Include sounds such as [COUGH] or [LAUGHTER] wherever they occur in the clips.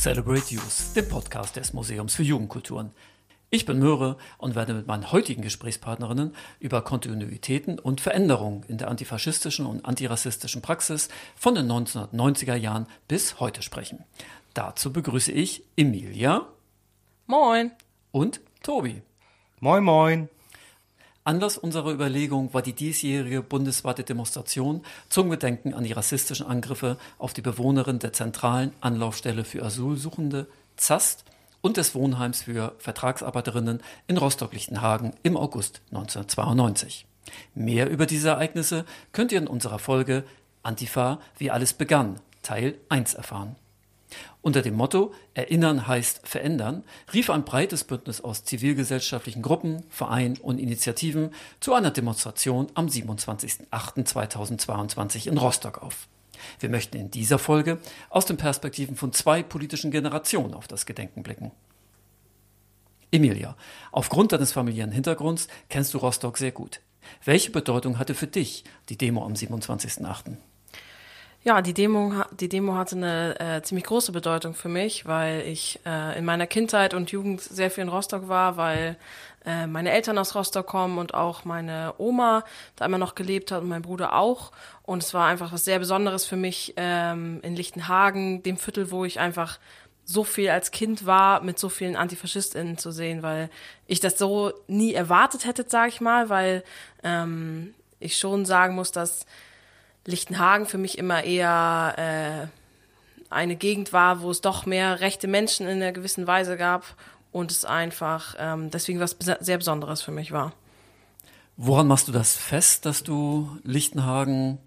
Celebrate Youth, dem Podcast des Museums für Jugendkulturen. Ich bin Möhre und werde mit meinen heutigen Gesprächspartnerinnen über Kontinuitäten und Veränderungen in der antifaschistischen und antirassistischen Praxis von den 1990er Jahren bis heute sprechen. Dazu begrüße ich Emilia. Moin. Und Tobi. Moin, moin. Anlass unserer Überlegung war die diesjährige bundesweite Demonstration zum Gedenken an die rassistischen Angriffe auf die Bewohnerin der zentralen Anlaufstelle für Asylsuchende ZAST und des Wohnheims für Vertragsarbeiterinnen in Rostock-Lichtenhagen im August 1992. Mehr über diese Ereignisse könnt ihr in unserer Folge Antifa, wie alles begann, Teil 1 erfahren. Unter dem Motto Erinnern heißt verändern rief ein breites Bündnis aus zivilgesellschaftlichen Gruppen, Vereinen und Initiativen zu einer Demonstration am 27.08.2022 in Rostock auf. Wir möchten in dieser Folge aus den Perspektiven von zwei politischen Generationen auf das Gedenken blicken. Emilia, aufgrund deines familiären Hintergrunds kennst du Rostock sehr gut. Welche Bedeutung hatte für dich die Demo am 27.08.? Ja, die Demo, die Demo hatte eine äh, ziemlich große Bedeutung für mich, weil ich äh, in meiner Kindheit und Jugend sehr viel in Rostock war, weil äh, meine Eltern aus Rostock kommen und auch meine Oma da immer noch gelebt hat und mein Bruder auch. Und es war einfach was sehr Besonderes für mich ähm, in Lichtenhagen, dem Viertel, wo ich einfach so viel als Kind war, mit so vielen AntifaschistInnen zu sehen, weil ich das so nie erwartet hätte, sage ich mal, weil ähm, ich schon sagen muss, dass Lichtenhagen für mich immer eher äh, eine Gegend war, wo es doch mehr rechte Menschen in einer gewissen Weise gab und es einfach ähm, deswegen was sehr Besonderes für mich war. Woran machst du das fest, dass du Lichtenhagen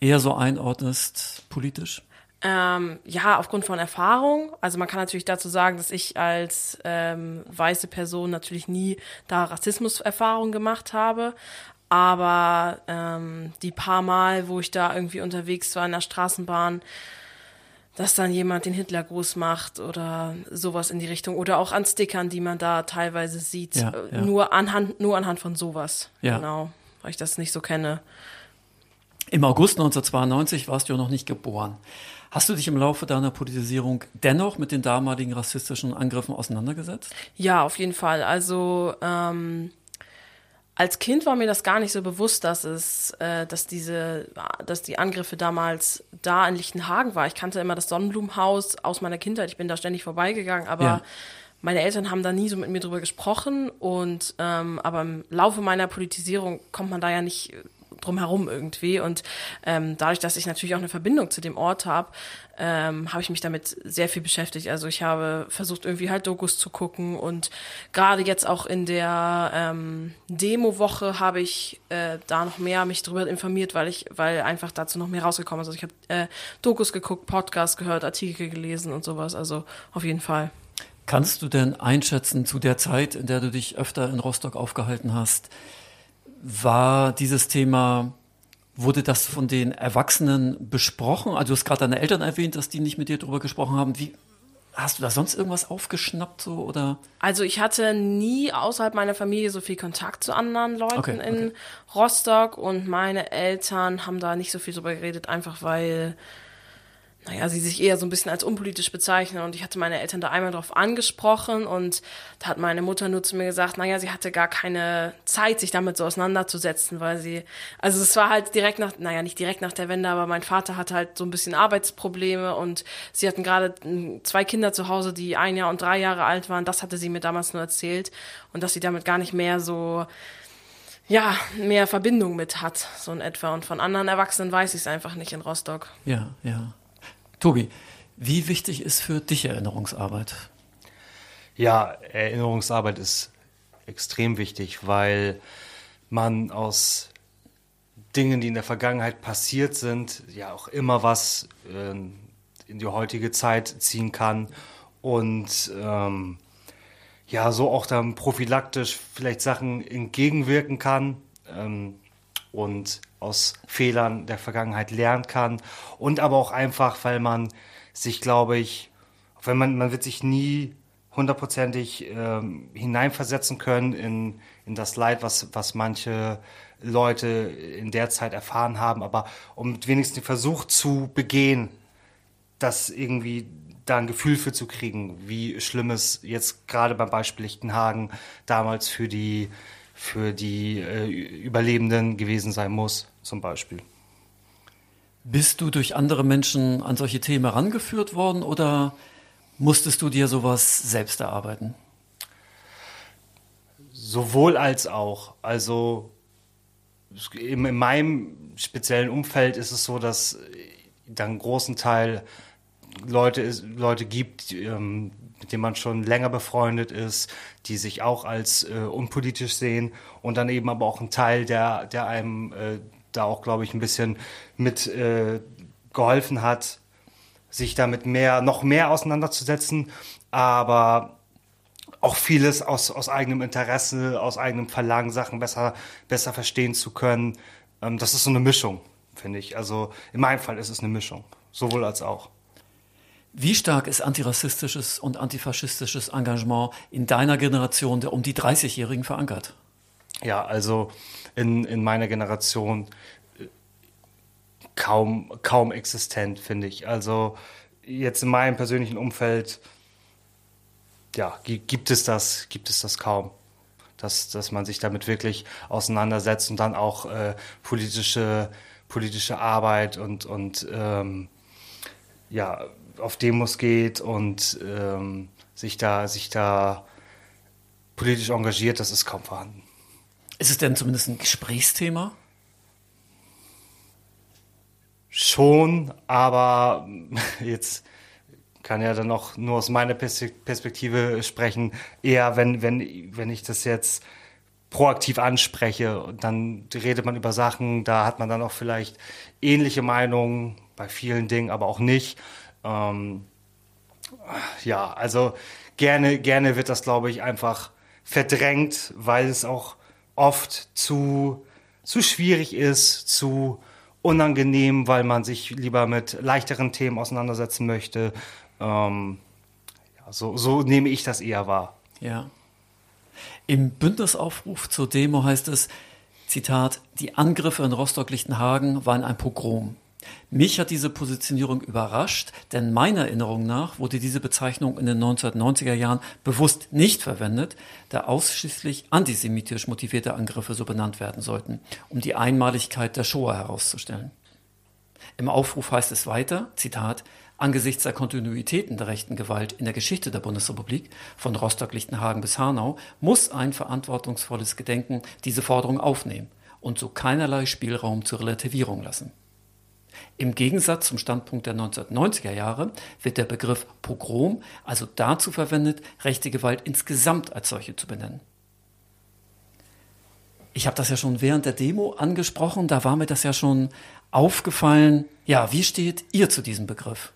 eher so einordnest politisch? Ähm, ja, aufgrund von Erfahrung. Also man kann natürlich dazu sagen, dass ich als ähm, weiße Person natürlich nie da Rassismuserfahrung gemacht habe. Aber ähm, die paar Mal, wo ich da irgendwie unterwegs war in der Straßenbahn, dass dann jemand den Hitler groß macht oder sowas in die Richtung oder auch an Stickern, die man da teilweise sieht, ja, äh, ja. nur anhand nur anhand von sowas. Ja. Genau, weil ich das nicht so kenne. Im August 1992 warst du ja noch nicht geboren. Hast du dich im Laufe deiner Politisierung dennoch mit den damaligen rassistischen Angriffen auseinandergesetzt? Ja, auf jeden Fall. Also ähm, als Kind war mir das gar nicht so bewusst, dass es, äh, dass diese, dass die Angriffe damals da in Lichtenhagen war. Ich kannte immer das Sonnenblumenhaus aus meiner Kindheit. Ich bin da ständig vorbeigegangen, aber ja. meine Eltern haben da nie so mit mir drüber gesprochen. Und ähm, aber im Laufe meiner Politisierung kommt man da ja nicht drumherum irgendwie. Und ähm, dadurch, dass ich natürlich auch eine Verbindung zu dem Ort habe, ähm, habe ich mich damit sehr viel beschäftigt. Also ich habe versucht, irgendwie halt Dokus zu gucken und gerade jetzt auch in der ähm, Demo-Woche habe ich äh, da noch mehr mich drüber informiert, weil ich, weil einfach dazu noch mehr rausgekommen ist. Also ich habe äh, Dokus geguckt, Podcasts gehört, Artikel gelesen und sowas. Also auf jeden Fall. Kannst du denn einschätzen zu der Zeit, in der du dich öfter in Rostock aufgehalten hast, war dieses Thema, wurde das von den Erwachsenen besprochen? Also du hast gerade deine Eltern erwähnt, dass die nicht mit dir darüber gesprochen haben. Wie, Hast du da sonst irgendwas aufgeschnappt so oder? Also ich hatte nie außerhalb meiner Familie so viel Kontakt zu anderen Leuten okay, okay. in Rostock und meine Eltern haben da nicht so viel drüber geredet, einfach weil naja, sie sich eher so ein bisschen als unpolitisch bezeichnen. Und ich hatte meine Eltern da einmal drauf angesprochen und da hat meine Mutter nur zu mir gesagt, naja, sie hatte gar keine Zeit, sich damit so auseinanderzusetzen, weil sie, also es war halt direkt nach, naja, nicht direkt nach der Wende, aber mein Vater hatte halt so ein bisschen Arbeitsprobleme und sie hatten gerade zwei Kinder zu Hause, die ein Jahr und drei Jahre alt waren. Das hatte sie mir damals nur erzählt und dass sie damit gar nicht mehr so, ja, mehr Verbindung mit hat, so in etwa. Und von anderen Erwachsenen weiß ich es einfach nicht in Rostock. Ja, ja. Tobi, wie wichtig ist für dich Erinnerungsarbeit? Ja, Erinnerungsarbeit ist extrem wichtig, weil man aus Dingen, die in der Vergangenheit passiert sind, ja auch immer was äh, in die heutige Zeit ziehen kann und ähm, ja, so auch dann prophylaktisch vielleicht Sachen entgegenwirken kann. Ähm, und aus Fehlern der Vergangenheit lernen kann. Und aber auch einfach, weil man sich, glaube ich, wenn man, man wird sich nie hundertprozentig ähm, hineinversetzen können in, in das Leid, was, was manche Leute in der Zeit erfahren haben, aber um wenigstens den Versuch zu begehen, das irgendwie da ein Gefühl für zu kriegen, wie schlimm es jetzt gerade beim Beispiel Lichtenhagen damals für die, für die äh, Überlebenden gewesen sein muss, zum Beispiel. Bist du durch andere Menschen an solche Themen herangeführt worden oder musstest du dir sowas selbst erarbeiten? Sowohl als auch. Also in, in meinem speziellen Umfeld ist es so, dass dann einen großen Teil Leute, Leute gibt, ähm, mit denen man schon länger befreundet ist, die sich auch als äh, unpolitisch sehen und dann eben aber auch ein Teil, der, der einem äh, da auch, glaube ich, ein bisschen mit äh, geholfen hat, sich damit mehr, noch mehr auseinanderzusetzen, aber auch vieles aus, aus eigenem Interesse, aus eigenem Verlangen, Sachen besser, besser verstehen zu können. Ähm, das ist so eine Mischung, finde ich. Also in meinem Fall ist es eine Mischung, sowohl als auch. Wie stark ist antirassistisches und antifaschistisches Engagement in deiner Generation der um die 30-Jährigen verankert? Ja, also in, in meiner Generation äh, kaum, kaum existent, finde ich. Also jetzt in meinem persönlichen Umfeld, ja, gibt es das, gibt es das kaum. Dass, dass man sich damit wirklich auseinandersetzt und dann auch äh, politische, politische Arbeit und, und ähm, ja, auf Demos geht und ähm, sich, da, sich da politisch engagiert, das ist kaum vorhanden. Ist es denn zumindest ein Gesprächsthema? Schon, aber [LAUGHS] jetzt kann ja dann noch nur aus meiner Perspektive sprechen, eher wenn, wenn, wenn ich das jetzt proaktiv anspreche, dann redet man über Sachen, da hat man dann auch vielleicht ähnliche Meinungen bei vielen Dingen, aber auch nicht. Ähm, ja, also gerne, gerne wird das, glaube ich, einfach verdrängt, weil es auch oft zu, zu schwierig ist, zu unangenehm, weil man sich lieber mit leichteren Themen auseinandersetzen möchte. Ähm, ja, so, so nehme ich das eher wahr. Ja. Im Bündnisaufruf zur Demo heißt es, Zitat, die Angriffe in Rostock-Lichtenhagen waren ein Pogrom. Mich hat diese Positionierung überrascht, denn meiner Erinnerung nach wurde diese Bezeichnung in den 1990er Jahren bewusst nicht verwendet, da ausschließlich antisemitisch motivierte Angriffe so benannt werden sollten, um die Einmaligkeit der Shoah herauszustellen. Im Aufruf heißt es weiter, Zitat, Angesichts der Kontinuitäten der rechten Gewalt in der Geschichte der Bundesrepublik, von Rostock-Lichtenhagen bis Hanau, muss ein verantwortungsvolles Gedenken diese Forderung aufnehmen und so keinerlei Spielraum zur Relativierung lassen. Im Gegensatz zum Standpunkt der 1990er Jahre wird der Begriff Pogrom also dazu verwendet, rechte Gewalt insgesamt als solche zu benennen. Ich habe das ja schon während der Demo angesprochen, da war mir das ja schon aufgefallen. Ja, wie steht ihr zu diesem Begriff?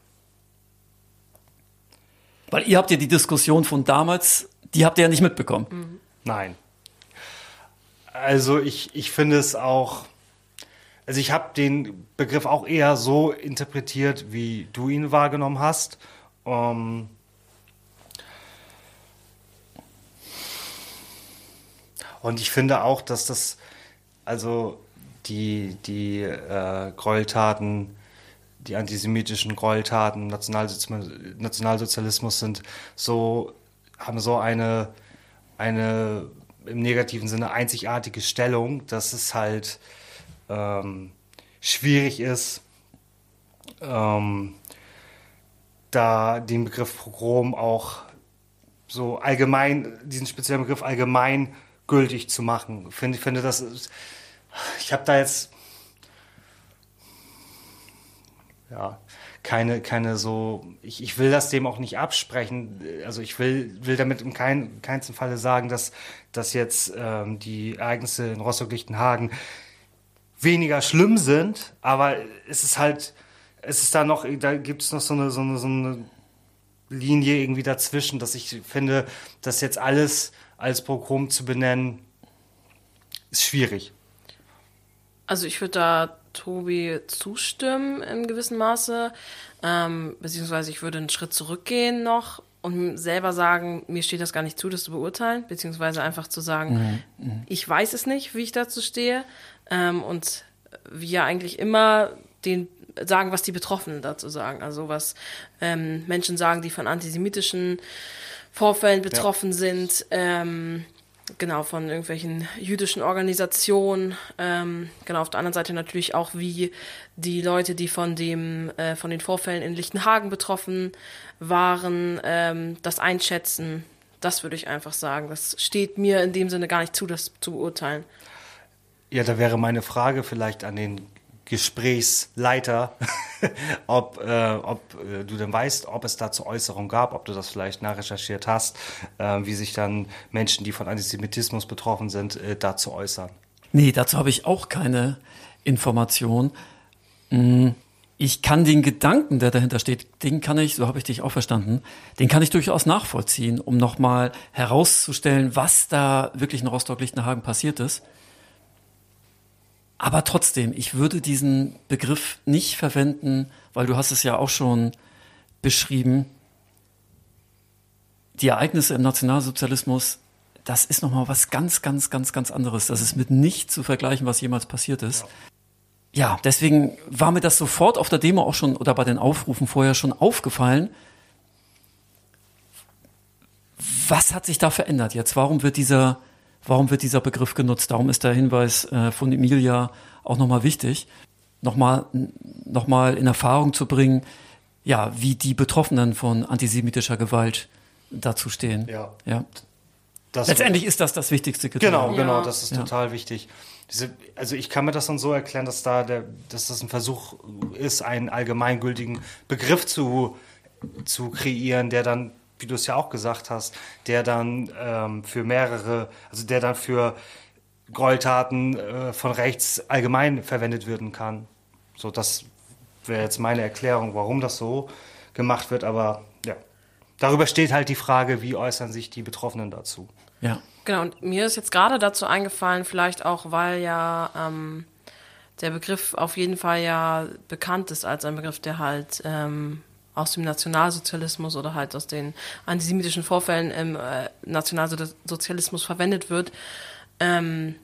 Weil ihr habt ja die Diskussion von damals, die habt ihr ja nicht mitbekommen. Mhm. Nein. Also ich, ich finde es auch also ich habe den Begriff auch eher so interpretiert, wie du ihn wahrgenommen hast. Ähm und ich finde auch, dass das, also die, die äh, Gräueltaten, die antisemitischen Gräueltaten, Nationalsozialismus sind so, haben so eine, eine im negativen Sinne einzigartige Stellung, dass es halt ähm, schwierig ist, ähm, da den Begriff Pogrom auch so allgemein, diesen speziellen Begriff allgemein gültig zu machen. Ich finde, finde das, ich habe da jetzt ja, keine, keine so, ich, ich will das dem auch nicht absprechen. Also ich will, will damit in kein, keinsten Falle sagen, dass, dass jetzt ähm, die Ereignisse in Rostock-Lichtenhagen weniger schlimm sind, aber es ist halt, es ist da noch, da gibt es noch so eine, so eine, so eine Linie irgendwie dazwischen, dass ich finde, das jetzt alles als Pogrom zu benennen, ist schwierig. Also ich würde da Tobi zustimmen in gewissem Maße, ähm, beziehungsweise ich würde einen Schritt zurückgehen noch und selber sagen, mir steht das gar nicht zu, das zu beurteilen, beziehungsweise einfach zu sagen, mhm. mhm. ich weiß es nicht, wie ich dazu stehe ähm, und wir eigentlich immer den sagen, was die Betroffenen dazu sagen. Also was ähm, Menschen sagen, die von antisemitischen Vorfällen betroffen ja. sind. Ähm, genau, von irgendwelchen jüdischen Organisationen. Ähm, genau, auf der anderen Seite natürlich auch, wie die Leute, die von dem, äh, von den Vorfällen in Lichtenhagen betroffen waren, ähm, das einschätzen. Das würde ich einfach sagen. Das steht mir in dem Sinne gar nicht zu, das zu beurteilen. Ja, da wäre meine Frage vielleicht an den Gesprächsleiter, [LAUGHS] ob, äh, ob äh, du denn weißt, ob es dazu Äußerungen gab, ob du das vielleicht nachrecherchiert hast, äh, wie sich dann Menschen, die von Antisemitismus betroffen sind, äh, dazu äußern. Nee, dazu habe ich auch keine Information. Hm, ich kann den Gedanken, der dahinter steht, den kann ich, so habe ich dich auch verstanden, den kann ich durchaus nachvollziehen, um nochmal herauszustellen, was da wirklich in Rostock-Lichtenhagen passiert ist. Aber trotzdem, ich würde diesen Begriff nicht verwenden, weil du hast es ja auch schon beschrieben. Die Ereignisse im Nationalsozialismus, das ist nochmal was ganz, ganz, ganz, ganz anderes. Das ist mit nichts zu vergleichen, was jemals passiert ist. Ja. ja, deswegen war mir das sofort auf der Demo auch schon oder bei den Aufrufen vorher schon aufgefallen. Was hat sich da verändert jetzt? Warum wird dieser warum wird dieser Begriff genutzt? Darum ist der Hinweis äh, von Emilia auch nochmal wichtig, nochmal noch mal in Erfahrung zu bringen, ja, wie die Betroffenen von antisemitischer Gewalt dazu stehen. Ja. ja. Das Letztendlich ist das das wichtigste Kriterium. Genau, genau, ja. das ist ja. total wichtig. Diese, also ich kann mir das dann so erklären, dass da der, dass das ein Versuch ist, einen allgemeingültigen Begriff zu, zu kreieren, der dann wie du es ja auch gesagt hast, der dann ähm, für mehrere, also der dann für Gräueltaten äh, von rechts allgemein verwendet werden kann. So, das wäre jetzt meine Erklärung, warum das so gemacht wird, aber ja. Darüber steht halt die Frage, wie äußern sich die Betroffenen dazu. Ja. Genau, und mir ist jetzt gerade dazu eingefallen, vielleicht auch, weil ja ähm, der Begriff auf jeden Fall ja bekannt ist als ein Begriff, der halt ähm, aus dem Nationalsozialismus oder halt aus den antisemitischen Vorfällen im äh, Nationalsozialismus verwendet wird. Ähm,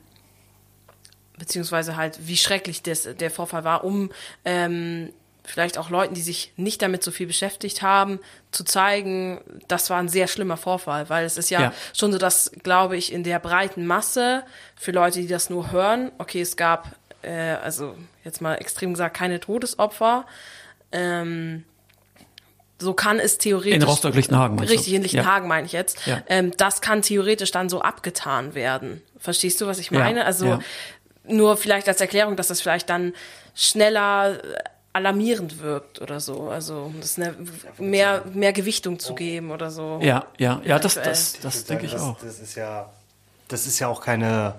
beziehungsweise halt, wie schrecklich des, der Vorfall war, um ähm, vielleicht auch Leuten, die sich nicht damit so viel beschäftigt haben, zu zeigen, das war ein sehr schlimmer Vorfall, weil es ist ja, ja, schon so, dass, glaube ich, in der breiten Masse für Leute, die das nur hören, okay, es gab, äh, also jetzt mal extrem gesagt, keine Todesopfer, ähm, so kann es theoretisch. In Rostock-Lichtenhagen Richtig, in Lichtenhagen ja. meine ich jetzt. Ja. Ähm, das kann theoretisch dann so abgetan werden. Verstehst du, was ich meine? Ja. Also nur vielleicht als Erklärung, dass das vielleicht dann schneller alarmierend wirkt oder so. Also das eine, mehr, mehr Gewichtung zu geben oder so. Ja, ja, ja, das, das, das, das denke ich das, auch. Das ist ja, das ist ja auch keine,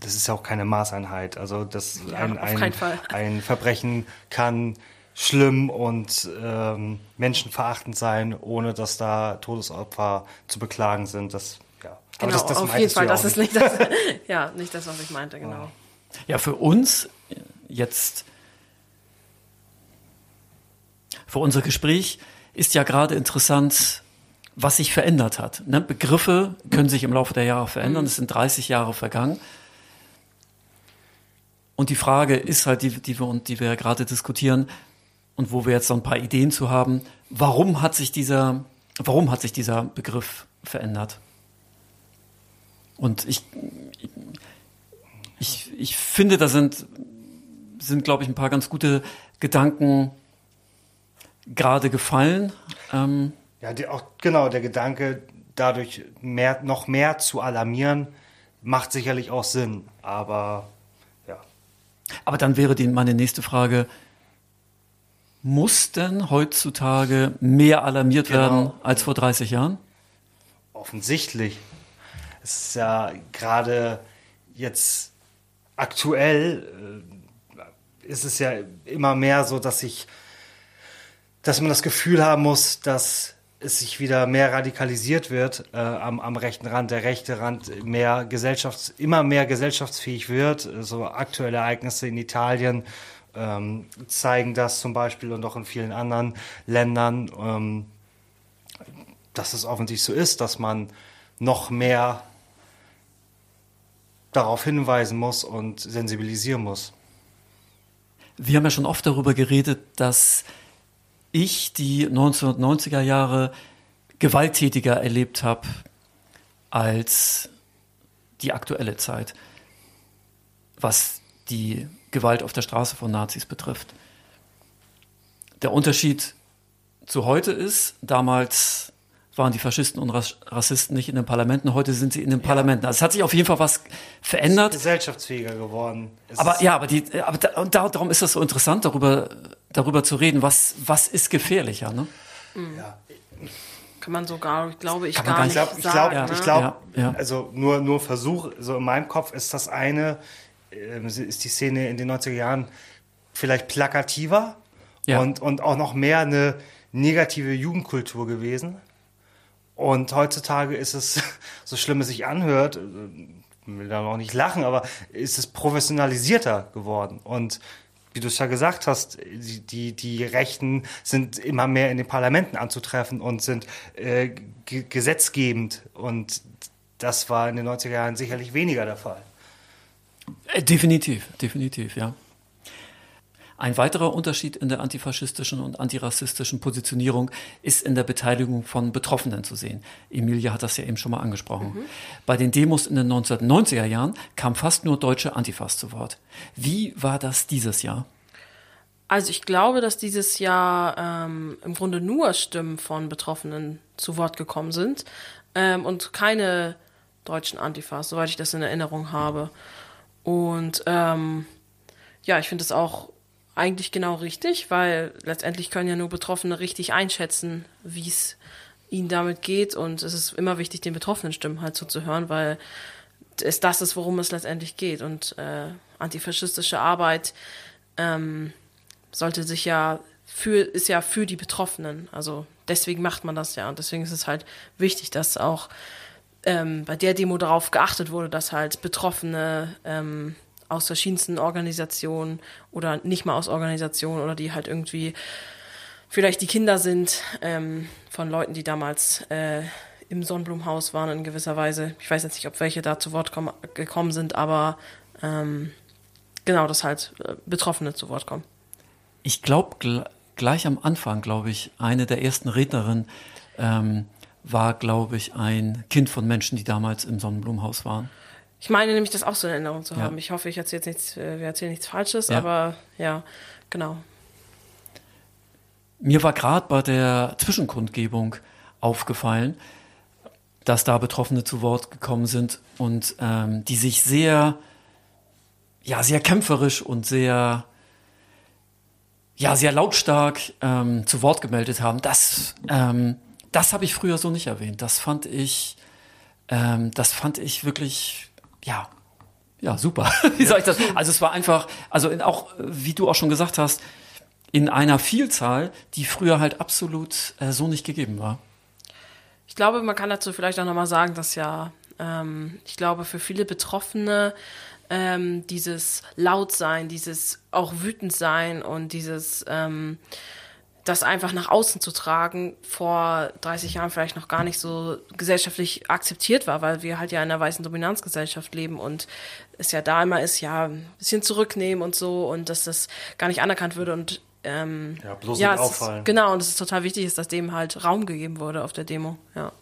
das ist ja auch keine Maßeinheit. Also das ja, ein, ein, ein Verbrechen kann schlimm und ähm, menschenverachtend sein, ohne dass da Todesopfer zu beklagen sind. Das, ja. Genau, das, das auf jeden Fall, das ist nicht das, [LAUGHS] ja, nicht das, was ich meinte, genau. Ja, für uns jetzt, für unser Gespräch ist ja gerade interessant, was sich verändert hat. Ne? Begriffe können sich im Laufe der Jahre verändern. Mhm. Es sind 30 Jahre vergangen. Und die Frage ist halt, die, die wir, die wir ja gerade diskutieren, und wo wir jetzt so ein paar Ideen zu haben, warum hat sich dieser, warum hat sich dieser Begriff verändert? Und ich, ich, ich finde, da sind, sind, glaube ich, ein paar ganz gute Gedanken gerade gefallen. Ähm, ja, die, auch genau, der Gedanke, dadurch mehr, noch mehr zu alarmieren, macht sicherlich auch Sinn, aber ja. Aber dann wäre die, meine nächste Frage, muss denn heutzutage mehr alarmiert genau. werden als vor 30 Jahren? Offensichtlich. Es ist ja gerade jetzt aktuell äh, ist es ja immer mehr so, dass ich, dass man das Gefühl haben muss, dass es sich wieder mehr radikalisiert wird äh, am, am rechten Rand, der rechte Rand mehr gesellschafts-, immer mehr gesellschaftsfähig wird. So aktuelle Ereignisse in Italien ähm, zeigen das zum Beispiel und auch in vielen anderen Ländern, ähm, dass es offensichtlich so ist, dass man noch mehr darauf hinweisen muss und sensibilisieren muss. Wir haben ja schon oft darüber geredet, dass ich die 1990er Jahre gewalttätiger erlebt habe als die aktuelle Zeit, was die Gewalt auf der Straße von Nazis betrifft. Der Unterschied zu heute ist, damals waren die Faschisten und Rassisten nicht in den Parlamenten, heute sind sie in den Parlamenten. Also es hat sich auf jeden Fall was verändert. gesellschaftsfähiger geworden. Es aber ja, aber, die, aber da, und darum ist es so interessant, darüber, darüber zu reden, was, was ist gefährlicher. Ne? Ja. Kann man sogar, glaube ich, Kann gar, gar nicht ich glaub, ich sagen. glaube, ne? ich glaube, Ja, ja. also nur, nur Versuch, so in meinem Kopf ist das eine, ist die Szene in den 90er Jahren vielleicht plakativer Ja. und, und auch noch mehr eine negative Jugendkultur gewesen. Und heutzutage ist es, [LAUGHS] so schlimm es sich anhört, äh, ich will da noch nicht lachen, aber ist es professionalisierter geworden. Und wie du es ja gesagt hast, die, die, die Rechten sind immer mehr in den Parlamenten anzutreffen und sind äh, ge- gesetzgebend. Und das war in den 90er Jahren sicherlich weniger der Fall. Äh, Definitiv, definitiv, ja. Ein weiterer Unterschied in der antifaschistischen und antirassistischen Positionierung ist in der Beteiligung von Betroffenen zu sehen. Emilia hat das ja eben schon mal angesprochen. Bei den Demos in den 1990er Jahren kamen fast nur deutsche Antifas zu Wort. Wie war das dieses Jahr? Also ich glaube, dass dieses Jahr ähm, im Grunde nur Stimmen von Betroffenen zu Wort gekommen sind ähm, und keine deutschen Antifas, soweit ich das in Erinnerung habe. Und ähm, ja, ich finde es auch eigentlich genau richtig, weil letztendlich können ja nur Betroffene richtig einschätzen, wie es ihnen damit geht. Und es ist immer wichtig, den betroffenen Stimmen halt zuzuhören, weil es das ist, worum es letztendlich geht. Und äh, antifaschistische Arbeit ähm, sollte sich ja für, ist ja für die Betroffenen. Also deswegen macht man das ja. Und deswegen ist es halt wichtig, dass auch ähm, bei der Demo darauf geachtet wurde, dass halt Betroffene ähm, aus verschiedensten Organisationen oder nicht mal aus Organisationen oder die halt irgendwie vielleicht die Kinder sind ähm, von Leuten, die damals äh, im Sonnenblumenhaus waren in gewisser Weise. Ich weiß jetzt nicht, ob welche da zu Wort kommen, gekommen sind, aber ähm, genau, dass halt äh, Betroffene zu Wort kommen. Ich glaube, gl gleich am Anfang, glaube ich, eine der ersten Rednerinnen ähm, war, glaube ich, ein Kind von Menschen, die damals im Sonnenblumenhaus waren. Ich meine nämlich, das auch so in Erinnerung zu Ja. haben. Ich hoffe, ich erzähle jetzt nichts, äh, wir erzählen nichts Falsches, Ja. aber ja, genau. Mir war gerade bei der Zwischenkundgebung aufgefallen, dass da Betroffene zu Wort gekommen sind und ähm, die sich sehr, ja, sehr kämpferisch und sehr, ja, sehr lautstark ähm, zu Wort gemeldet haben. Das, ähm, das habe ich früher so nicht erwähnt. Das fand ich, ähm, das fand ich wirklich, ja, ja, super. [LAUGHS] Wie soll ich das? Also es war einfach, also in auch, wie du auch schon gesagt hast, in einer Vielzahl, die früher halt absolut äh, so nicht gegeben war. Ich glaube, man kann dazu vielleicht auch nochmal sagen, dass ja, ähm, ich glaube, für viele Betroffene ähm, dieses Lautsein, dieses auch wütend sein und dieses ähm, das einfach nach außen zu tragen, vor 30 Jahren vielleicht noch gar nicht so gesellschaftlich akzeptiert war, weil wir halt ja in einer weißen Dominanzgesellschaft leben und es ja da immer ist, ja, ein bisschen zurücknehmen und so und dass das gar nicht anerkannt würde und ähm, Ja, bloß ja, nicht auffallen. Ist, genau, und es ist total wichtig, ist, dass dem halt Raum gegeben wurde auf der Demo, ja.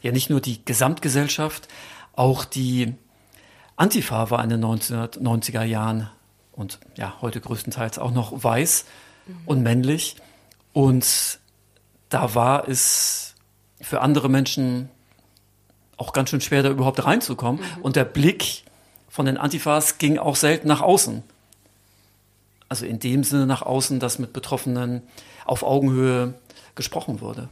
Ja, nicht nur die Gesamtgesellschaft, auch die Antifa war in den 1990er Jahren und ja, heute größtenteils auch noch weiß und männlich. Und da war es für andere Menschen auch ganz schön schwer, da überhaupt reinzukommen. Und der Blick von den Antifas ging auch selten nach außen. Also in dem Sinne nach außen, dass mit Betroffenen auf Augenhöhe gesprochen wurde.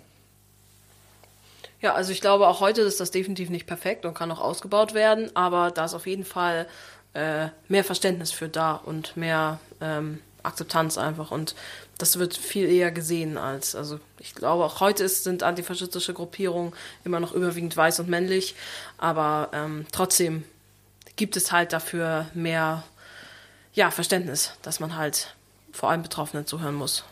Ja, also ich glaube, auch heute ist das definitiv nicht perfekt und kann noch ausgebaut werden, aber da ist auf jeden Fall äh, mehr Verständnis für da und mehr ähm, Akzeptanz einfach und das wird viel eher gesehen als, also ich glaube, auch heute ist, sind antifaschistische Gruppierungen immer noch überwiegend weiß und männlich, aber ähm, trotzdem gibt es halt dafür mehr ja, Verständnis, dass man halt vor allem Betroffenen zuhören muss.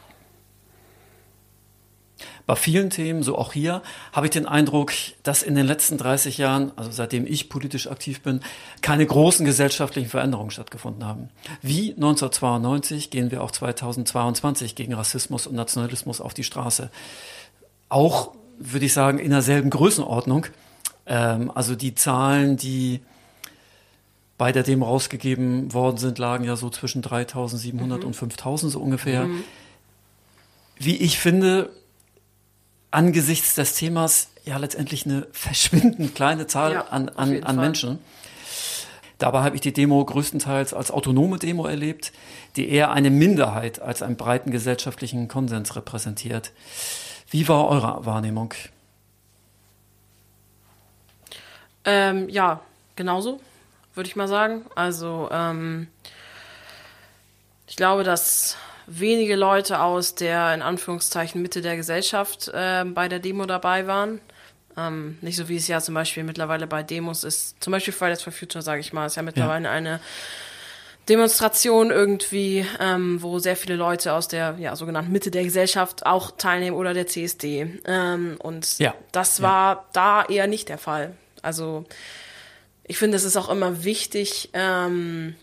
Bei vielen Themen, so auch hier, habe ich den Eindruck, dass in den letzten 30 Jahren, also seitdem ich politisch aktiv bin, keine großen gesellschaftlichen Veränderungen stattgefunden haben. Wie 1992 gehen wir auch 2022 gegen Rassismus und Nationalismus auf die Straße. Auch, würde ich sagen, in derselben Größenordnung. Ähm, also die Zahlen, die bei der Demo rausgegeben worden sind, lagen ja so zwischen 3700 mhm. und 5000 so ungefähr. Mhm. Wie ich finde, angesichts des Themas ja letztendlich eine verschwindend kleine Zahl ja, an, an, an Menschen. Dabei habe ich die Demo größtenteils als autonome Demo erlebt, die eher eine Minderheit als einen breiten gesellschaftlichen Konsens repräsentiert. Wie war eure Wahrnehmung? Ähm, ja, genauso würde ich mal sagen. Also ähm, ich glaube, dass wenige Leute aus der in Anführungszeichen Mitte der Gesellschaft äh, bei der Demo dabei waren. Ähm, nicht so wie es ja zum Beispiel mittlerweile bei Demos ist. Zum Beispiel Fridays for Future, sage ich mal, ist ja mittlerweile ja. eine Demonstration irgendwie, ähm, wo sehr viele Leute aus der ja, sogenannten Mitte der Gesellschaft auch teilnehmen oder der CSD. Ähm, und ja. das war ja. da eher nicht der Fall. Also ich finde, es ist auch immer wichtig, ähm,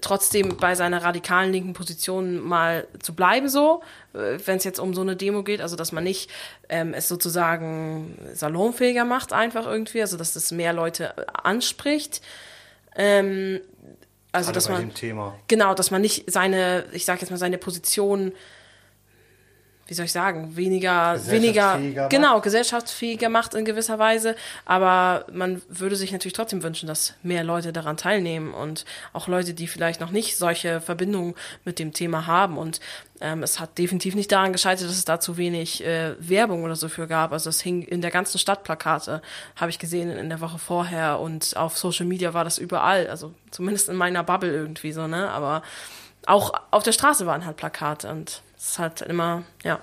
trotzdem bei seiner radikalen linken Position mal zu bleiben, so, äh, wenn es jetzt um so eine Demo geht, also dass man nicht ähm, es sozusagen salonfähiger macht, einfach irgendwie, also dass es mehr Leute anspricht. Ähm, also dass man genau, dass man nicht seine, ich sag jetzt mal seine Position wie soll ich sagen, weniger, weniger, genau, gesellschaftsfähiger macht in gewisser Weise. Aber man würde sich natürlich trotzdem wünschen, dass mehr Leute daran teilnehmen und auch Leute, die vielleicht noch nicht solche Verbindungen mit dem Thema haben. Und ähm, es hat definitiv nicht daran gescheitert, dass es da zu wenig äh, Werbung oder so für gab. Also es hing in der ganzen Stadt Plakate, habe ich gesehen in der Woche vorher und auf Social Media war das überall. Also zumindest in meiner Bubble irgendwie so, ne? Aber auch auf der Straße waren halt Plakate und es ist halt immer, ja,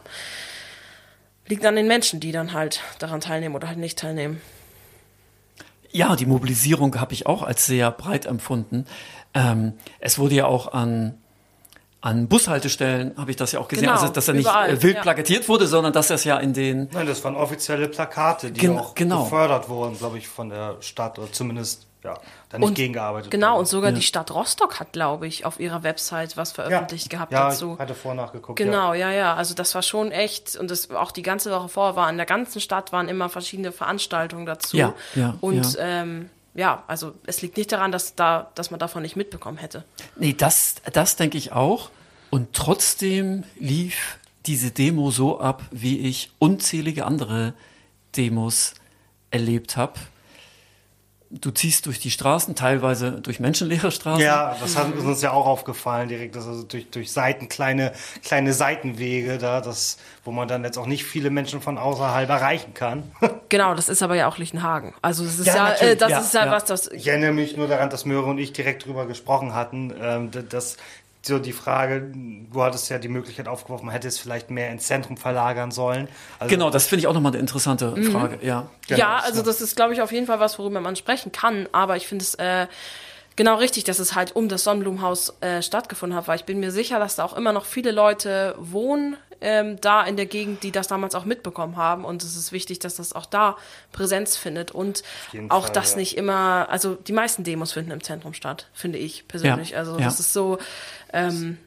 liegt an den Menschen, die dann halt daran teilnehmen oder halt nicht teilnehmen. Ja, die Mobilisierung habe ich auch als sehr breit empfunden. Ähm, es wurde ja auch an, an Bushaltestellen, habe ich das ja auch gesehen, genau, also dass er nicht überall, äh, wild ja. plakatiert wurde, sondern dass das ja in den... Nein, das waren offizielle Plakate, die Gen auch genau. gefördert wurden, glaube ich, von der Stadt oder zumindest ja, da nicht und, gegengearbeitet Genau, wurde. und sogar ja. die Stadt Rostock hat, glaube ich, auf ihrer Website was veröffentlicht ja, gehabt ja, dazu. Ich hatte vor nachgeguckt. Genau, ja. ja, ja. Also das war schon echt, und das auch die ganze Woche vorher war, in der ganzen Stadt waren immer verschiedene Veranstaltungen dazu. Ja, ja. Und ja. Ähm, ja, also es liegt nicht daran, dass, da, dass man davon nicht mitbekommen hätte. Nee, das, das denke ich auch. Und trotzdem lief diese Demo so ab, wie ich unzählige andere Demos erlebt habe du ziehst durch die Straßen, teilweise durch menschenleere Straßen. Ja, das hat uns ja auch aufgefallen direkt, dass also durch, durch Seiten, kleine, kleine Seitenwege da, das, wo man dann jetzt auch nicht viele Menschen von außerhalb erreichen kann. [LAUGHS] Genau, das ist aber ja auch Lichtenhagen. Also das ist ja, ja äh, das ja, ist ja, ja, was das. Ich erinnere mich nur daran, dass Möhre und ich direkt drüber gesprochen hatten, ähm, dass so die Frage, du hattest ja die Möglichkeit aufgeworfen, man hätte es vielleicht mehr ins Zentrum verlagern sollen. Also genau, das finde ich auch nochmal eine interessante mhm. Frage, ja. Genau, ja, also das ist, glaube ich, auf jeden Fall was, worüber man sprechen kann, aber ich finde es äh, genau richtig, dass es halt um das Sonnenblumenhaus äh, stattgefunden hat, weil ich bin mir sicher, dass da auch immer noch viele Leute wohnen ähm, da in der Gegend, die das damals auch mitbekommen haben. Und es ist wichtig, dass das auch da Präsenz findet und auch Fall, das ja. nicht immer, also die meisten Demos finden im Zentrum statt, finde ich persönlich. Ja. Also ja. das ist so ähm,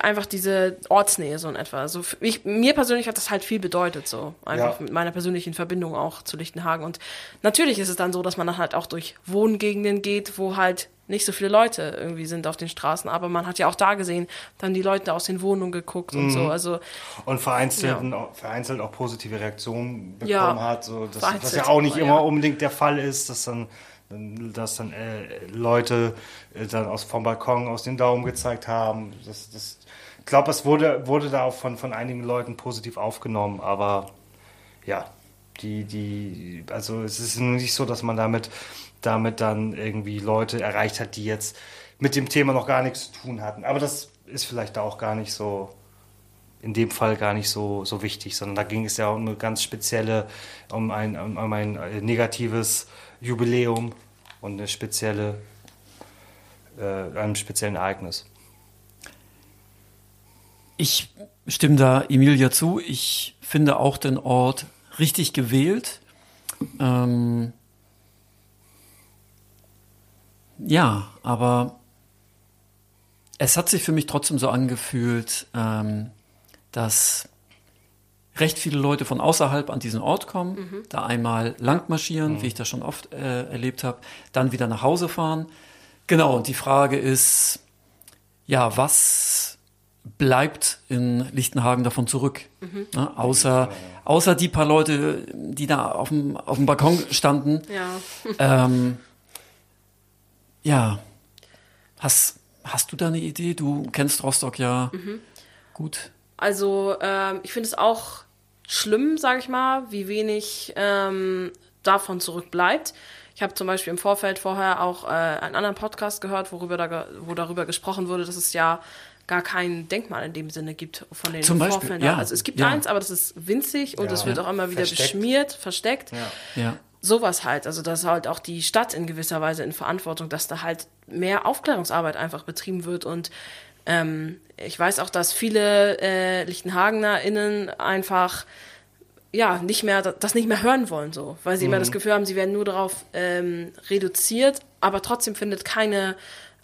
einfach diese Ortsnähe so in etwa. Also ich, mir persönlich hat das halt viel bedeutet, so einfach mit meiner persönlichen Verbindung auch zu Lichtenhagen. Und natürlich ist es dann so, dass man dann halt auch durch Wohngegenden geht, wo halt nicht so viele Leute irgendwie sind auf den Straßen, aber man hat ja auch da gesehen, dann die Leute aus den Wohnungen geguckt mhm. und so. Also und vereinzelt, ja. vereinzelt auch positive Reaktionen bekommen ja, hat, so dass das ja auch nicht immer ja. unbedingt der Fall ist, dass dann dass dann äh, Leute äh, dann aus vom Balkon aus den Daumen gezeigt haben. Das, das, ich glaube, es wurde, wurde da auch von, von einigen Leuten positiv aufgenommen, aber ja, die, die, also es ist nicht so, dass man damit damit dann irgendwie Leute erreicht hat, die jetzt mit dem Thema noch gar nichts zu tun hatten. Aber das ist vielleicht da auch gar nicht so, in dem Fall gar nicht so, so wichtig, sondern da ging es ja um eine ganz spezielle, um ein, um ein negatives Jubiläum und eine spezielle, äh, einem speziellen Ereignis. Ich stimme da Emilia zu. Ich finde auch den Ort richtig gewählt. Ähm, ja, aber es hat sich für mich trotzdem so angefühlt, ähm, dass recht viele Leute von außerhalb an diesen Ort kommen, mhm. da einmal langmarschieren, mhm. wie ich das schon oft äh, erlebt habe, dann wieder nach Hause fahren. Genau, und die Frage ist, ja, was bleibt in Lichtenhagen davon zurück? Mhm. Na, außer, außer die paar Leute, die da auf dem, auf dem Balkon standen. Ja. ähm, ja. Hast, hast du da eine Idee? Du kennst Rostock ja mhm. gut. Also ähm, ich finde es auch schlimm, sage ich mal, wie wenig ähm, davon zurückbleibt. Ich habe zum Beispiel im Vorfeld vorher auch äh, einen anderen Podcast gehört, worüber da, wo darüber gesprochen wurde, dass es ja gar kein Denkmal in dem Sinne gibt von den Zum Vorfeldern. Ja, also es gibt ja. eins, aber das ist winzig und es ja. wird auch immer wieder versteckt. beschmiert, versteckt. Ja. Sowas halt. Also dass halt auch die Stadt in gewisser Weise in Verantwortung, dass da halt mehr Aufklärungsarbeit einfach betrieben wird und ähm, ich weiß auch, dass viele äh, LichtenhagenerInnen einfach ja, nicht mehr, das nicht mehr hören wollen, so, weil sie mhm. immer das Gefühl haben, sie werden nur darauf ähm, reduziert, aber trotzdem findet keine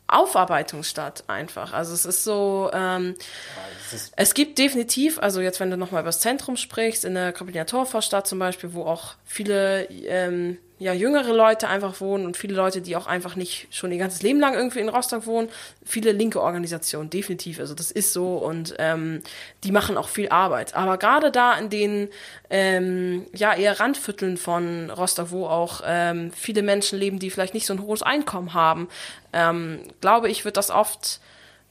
Aufarbeitung statt, einfach. Also es ist so, ähm, ja, ist es gibt definitiv, also jetzt, wenn du nochmal über das Zentrum sprichst, in der Torvorstadt zum Beispiel, wo auch viele ähm, ja, jüngere Leute einfach wohnen und viele Leute, die auch einfach nicht schon ihr ganzes Leben lang irgendwie in Rostock wohnen. Viele linke Organisationen, definitiv. Also das ist so und ähm, die machen auch viel Arbeit. Aber gerade da in den ähm, ja eher Randvierteln von Rostock, wo auch ähm, viele Menschen leben, die vielleicht nicht so ein hohes Einkommen haben, ähm, glaube ich, wird das oft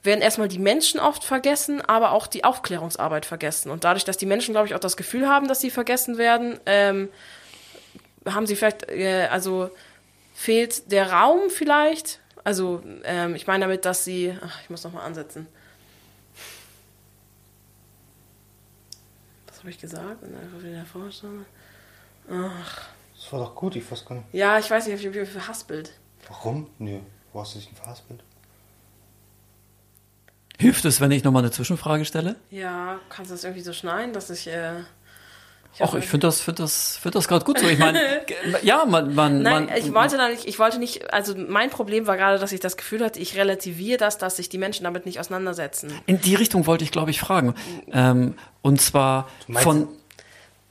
werden erstmal die Menschen oft vergessen, aber auch die Aufklärungsarbeit vergessen. Und dadurch, dass die Menschen, glaube ich, auch das Gefühl haben, dass sie vergessen werden, ähm, haben sie vielleicht, äh, also fehlt der Raum vielleicht? Also ähm, ich meine damit, dass sie, ach, ich muss noch mal ansetzen. Was habe ich gesagt? Einfach wieder Vorstellung. Ach. Das war doch gut, ich weiß gar nicht. Ja, ich weiß nicht, ich habe mich verhaspelt. Warum? Nö, wo hast du dich denn verhaspelt? Hilft es, wenn ich nochmal eine Zwischenfrage stelle? Ja, kannst du das irgendwie so schneiden, dass ich. Äh Ach, ich finde das, finde das, finde das gerade gut so. Ich meine, [LAUGHS] ja, man, man, Nein, man, ich wollte da nicht, ich wollte nicht, also mein Problem war gerade, dass ich das Gefühl hatte, ich relativiere das, dass sich die Menschen damit nicht auseinandersetzen. In die Richtung wollte ich, glaube ich, fragen. Ähm, und zwar von.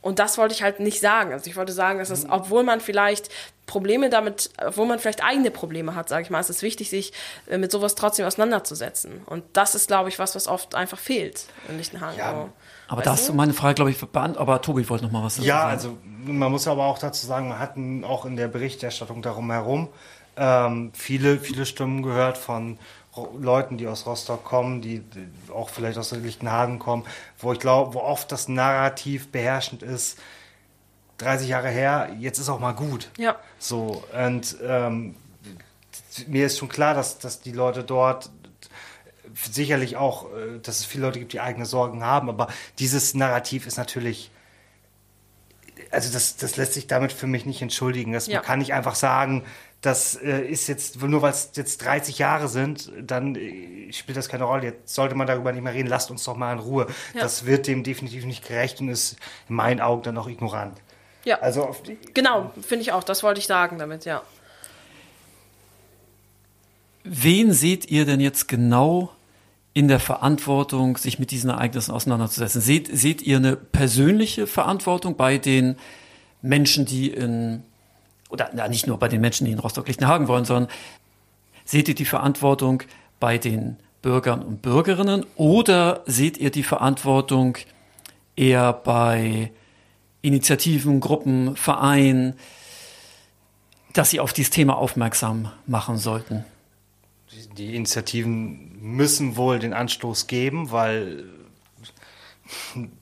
Und das wollte ich halt nicht sagen. Also ich wollte sagen, dass es, obwohl man vielleicht Probleme damit, obwohl man vielleicht eigene Probleme hat, sage ich mal, ist es wichtig, sich äh, mit sowas trotzdem auseinanderzusetzen. Und das ist, glaube ich, was, was oft einfach fehlt in Lichtenhagen. Ja, aber da hast du meine Frage, glaube ich, beantwortet. Aber Tobi wollte noch mal was sagen. Ja, also man muss aber auch dazu sagen, man hat auch in der Berichterstattung darum herum ähm, viele, viele Stimmen gehört von Leuten, die aus Rostock kommen, die auch vielleicht aus Lichtenhagen kommen, wo ich glaube, wo oft das Narrativ beherrschend ist, 30 Jahre her, jetzt ist auch mal gut. Ja. So, und ähm, mir ist schon klar, dass, dass die Leute dort sicherlich auch, äh, dass es viele Leute gibt, die eigene Sorgen haben, aber dieses Narrativ ist natürlich, also das, das lässt sich damit für mich nicht entschuldigen. Das, ja. Man kann nicht einfach sagen, das äh, ist jetzt, nur weil es jetzt 30 Jahre sind, dann äh, spielt das keine Rolle. Jetzt sollte man darüber nicht mehr reden, lasst uns doch mal in Ruhe. Ja. Das wird dem definitiv nicht gerecht und ist in meinen Augen dann auch ignorant. Ja, also genau, finde ich auch. Das wollte ich sagen damit, ja. Wen seht ihr denn jetzt genau in der Verantwortung, sich mit diesen Ereignissen auseinanderzusetzen? Seht, seht ihr eine persönliche Verantwortung bei den Menschen, die in, oder na, nicht nur bei den Menschen, die in Rostock-Lichtenhagen wollen, sondern seht ihr die Verantwortung bei den Bürgern und Bürgerinnen oder seht ihr die Verantwortung eher bei Initiativen, Gruppen, Vereinen, dass sie auf dieses Thema aufmerksam machen sollten? die Initiativen müssen wohl den Anstoß geben, weil,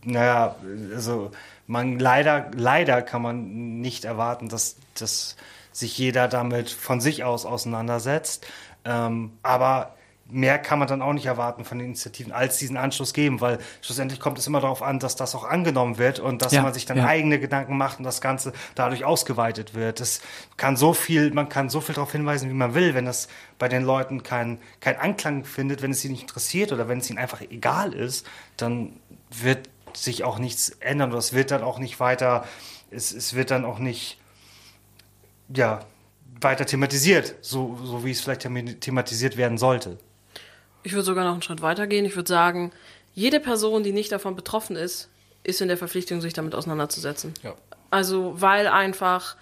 naja, also man leider, leider kann man nicht erwarten, dass, dass sich jeder damit von sich aus auseinandersetzt. Ähm, aber mehr kann man dann auch nicht erwarten von den Initiativen, als diesen Anschluss geben, weil schlussendlich kommt es immer darauf an, dass das auch angenommen wird und dass ja, man sich dann ja. eigene Gedanken macht und das Ganze dadurch ausgeweitet wird. Es kann so viel, man kann so viel darauf hinweisen, wie man will, wenn das bei den Leuten keinen kein Anklang findet, wenn es sie nicht interessiert oder wenn es ihnen einfach egal ist, dann wird sich auch nichts ändern oder es wird dann auch nicht weiter, es, es wird dann auch nicht, ja, weiter thematisiert, so, so wie es vielleicht thematisiert werden sollte. Ich würde sogar noch einen Schritt weiter gehen. Ich würde sagen, jede Person, die nicht davon betroffen ist, ist in der Verpflichtung, sich damit auseinanderzusetzen. Ja. Also, weil einfach,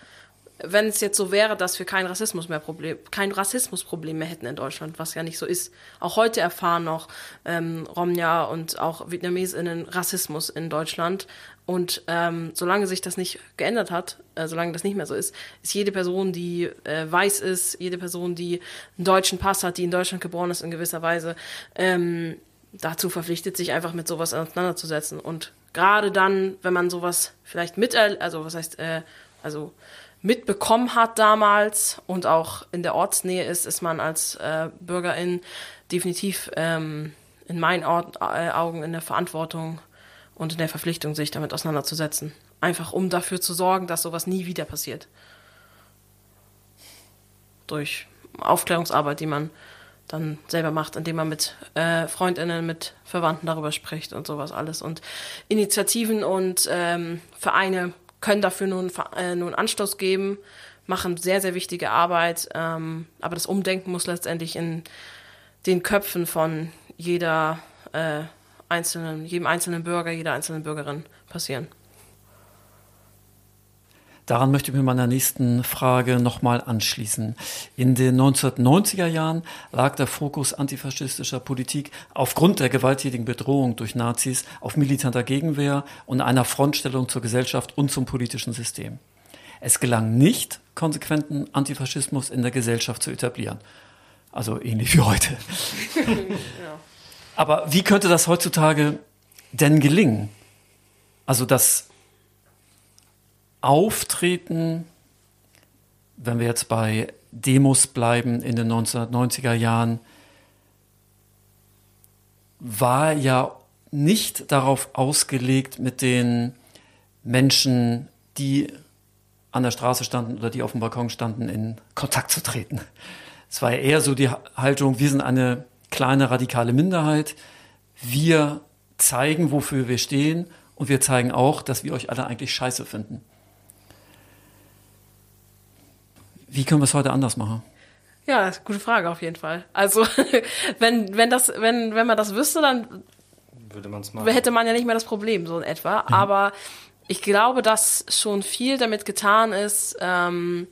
wenn es jetzt so wäre, dass wir kein Rassismus mehr Problem, kein Rassismusproblem mehr hätten in Deutschland, was ja nicht so ist. Auch heute erfahren noch ähm, Romja und auch VietnamesInnen Rassismus in Deutschland. Und ähm, solange sich das nicht geändert hat, äh, solange das nicht mehr so ist, ist jede Person, die äh, weiß ist, jede Person, die einen deutschen Pass hat, die in Deutschland geboren ist in gewisser Weise, ähm, dazu verpflichtet, sich einfach mit sowas auseinanderzusetzen. Und gerade dann, wenn man sowas vielleicht mit, also was heißt, äh, also mitbekommen hat damals und auch in der Ortsnähe ist, ist man als äh, Bürgerin definitiv ähm, in meinen Ort, äh, Augen in der Verantwortung, und in der Verpflichtung, sich damit auseinanderzusetzen. Einfach um dafür zu sorgen, dass sowas nie wieder passiert. Durch Aufklärungsarbeit, die man dann selber macht, indem man mit äh, Freundinnen, mit Verwandten darüber spricht und sowas alles. Und Initiativen und ähm, Vereine können dafür nun, äh, Anstoß geben, machen sehr, sehr wichtige Arbeit. Ähm, aber das Umdenken muss letztendlich in den Köpfen von jeder äh, einzelnen, jedem einzelnen Bürger, jeder einzelnen Bürgerin passieren. Daran möchte ich mit meiner nächsten Frage nochmal anschließen. In den 1990er Jahren lag der Fokus antifaschistischer Politik aufgrund der gewalttätigen Bedrohung durch Nazis auf militanter Gegenwehr und einer Frontstellung zur Gesellschaft und zum politischen System. Es gelang nicht, konsequenten Antifaschismus in der Gesellschaft zu etablieren. Also ähnlich wie heute. [LAUGHS] [LAUGHS] ja. Aber wie könnte das heutzutage denn gelingen? Also das Auftreten, wenn wir jetzt bei Demos bleiben in den 1990er Jahren, war ja nicht darauf ausgelegt, mit den Menschen, die an der Straße standen oder die auf dem Balkon standen, in Kontakt zu treten. Es war eher so die Haltung, wir sind eine kleine radikale Minderheit. Wir zeigen, wofür wir stehen und wir zeigen auch, dass wir euch alle eigentlich scheiße finden. Wie können wir es heute anders machen? Ja, gute Frage auf jeden Fall. Also, [LAUGHS] wenn, wenn, das, wenn, wenn man das wüsste, dann würde man's machen. hätte man ja nicht mehr das Problem, so in etwa. Mhm. Aber ich glaube, dass schon viel damit getan ist, ähm,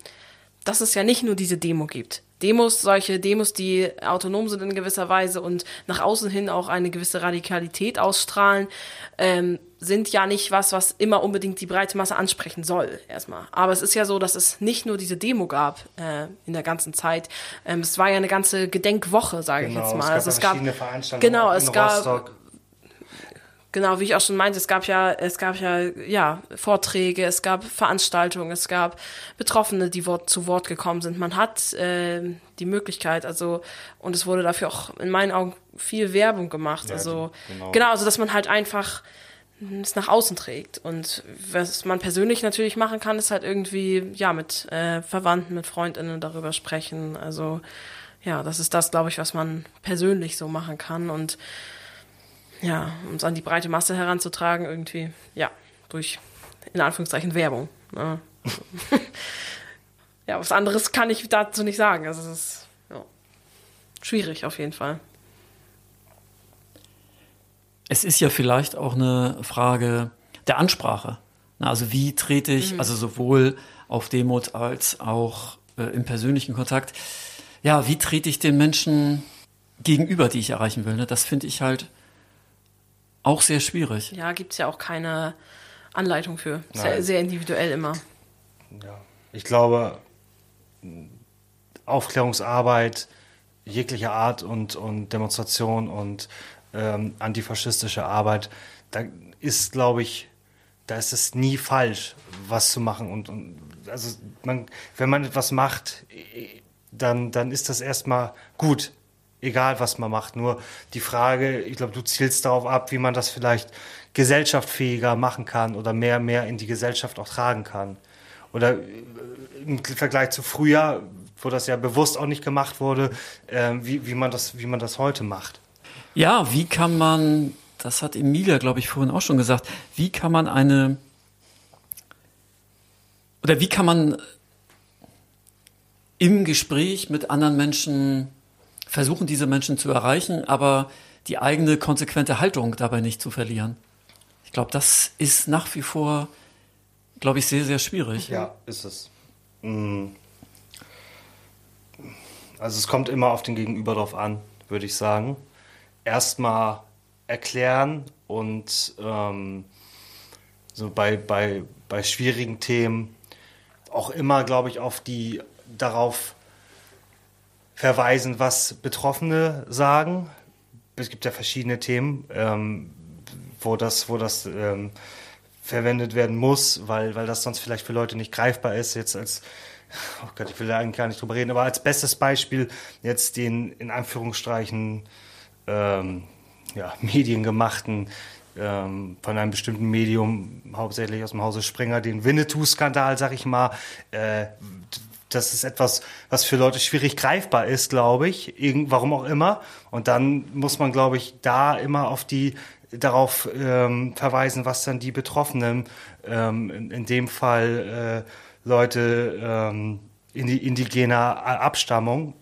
dass es ja nicht nur diese Demo gibt. Demos, solche Demos, die autonom sind in gewisser Weise und nach außen hin auch eine gewisse Radikalität ausstrahlen, ähm, sind ja nicht was, was immer unbedingt die breite Masse ansprechen soll, erstmal. Aber es ist ja so, dass es nicht nur diese Demo gab äh, in der ganzen Zeit. Ähm, es war ja eine ganze Gedenkwoche, sage genau, ich jetzt mal. Es gab also es gab Veranstaltungen genau, es gab Rostock. Genau, wie ich auch schon meinte, es gab ja, es gab ja, ja, Vorträge, es gab Veranstaltungen, es gab Betroffene, die Wort, zu Wort gekommen sind. Man hat äh, die Möglichkeit, also, und es wurde dafür auch in meinen Augen viel Werbung gemacht. Ja, also, genau. genau, also dass man halt einfach es nach außen trägt. Und was man persönlich natürlich machen kann, ist halt irgendwie, ja, mit äh, Verwandten, mit FreundInnen darüber sprechen. Also, ja, das ist das, glaube ich, was man persönlich so machen kann. Und ja, um es an die breite Masse heranzutragen, irgendwie, ja, durch, in Anführungszeichen, Werbung. Ne? [LAUGHS] ja, was anderes kann ich dazu nicht sagen. Also es ist ja, schwierig auf jeden Fall. Es ist ja vielleicht auch eine Frage der Ansprache. Also wie trete ich, mhm. also sowohl auf Demos als auch äh, im persönlichen Kontakt, ja, wie trete ich den Menschen gegenüber, die ich erreichen will? Ne? Das finde ich halt auch sehr schwierig. Ja, gibt es ja auch keine Anleitung für. Sehr, sehr individuell immer. Ja, ich glaube, Aufklärungsarbeit jeglicher Art und, und Demonstration und ähm, antifaschistische Arbeit, da ist, glaube ich, da ist es nie falsch, was zu machen. Und, und also man, wenn man etwas macht, dann, dann ist das erstmal gut. Egal was man macht. Nur die Frage, ich glaube, du zielst darauf ab, wie man das vielleicht gesellschaftsfähiger machen kann oder mehr, mehr in die Gesellschaft auch tragen kann. Oder äh, im Vergleich zu früher, wo das ja bewusst auch nicht gemacht wurde, äh, wie, wie, man das, wie man das heute macht. Ja, wie kann man, das hat Emilia, glaube ich, vorhin auch schon gesagt, wie kann man eine, oder wie kann man im Gespräch mit anderen Menschen versuchen, diese Menschen zu erreichen, aber die eigene konsequente Haltung dabei nicht zu verlieren. Ich glaube, das ist nach wie vor, glaube ich, sehr, sehr schwierig. Ja, ist es. Mm. Also es kommt immer auf den Gegenüber drauf an, würde ich sagen. Erstmal erklären und ähm, so bei, bei, bei schwierigen Themen auch immer, glaube ich, auf die darauf verweisen, was Betroffene sagen. Es gibt ja verschiedene Themen, ähm, wo das, wo das ähm, verwendet werden muss, weil, weil das sonst vielleicht für Leute nicht greifbar ist. Jetzt als, oh Gott, ich will da eigentlich gar nicht drüber reden, aber als bestes Beispiel jetzt den in Anführungsstrichen ähm, ja, mediengemachten ähm, von einem bestimmten Medium, hauptsächlich aus dem Hause Springer, den Winnetou-Skandal, sag ich mal, äh, das ist etwas, was für Leute schwierig greifbar ist, glaube ich, warum auch immer. Und dann muss man, glaube ich, da immer auf die darauf ähm, verweisen, was dann die Betroffenen, ähm, in, in, dem Fall äh, Leute ähm, indigener Abstammung,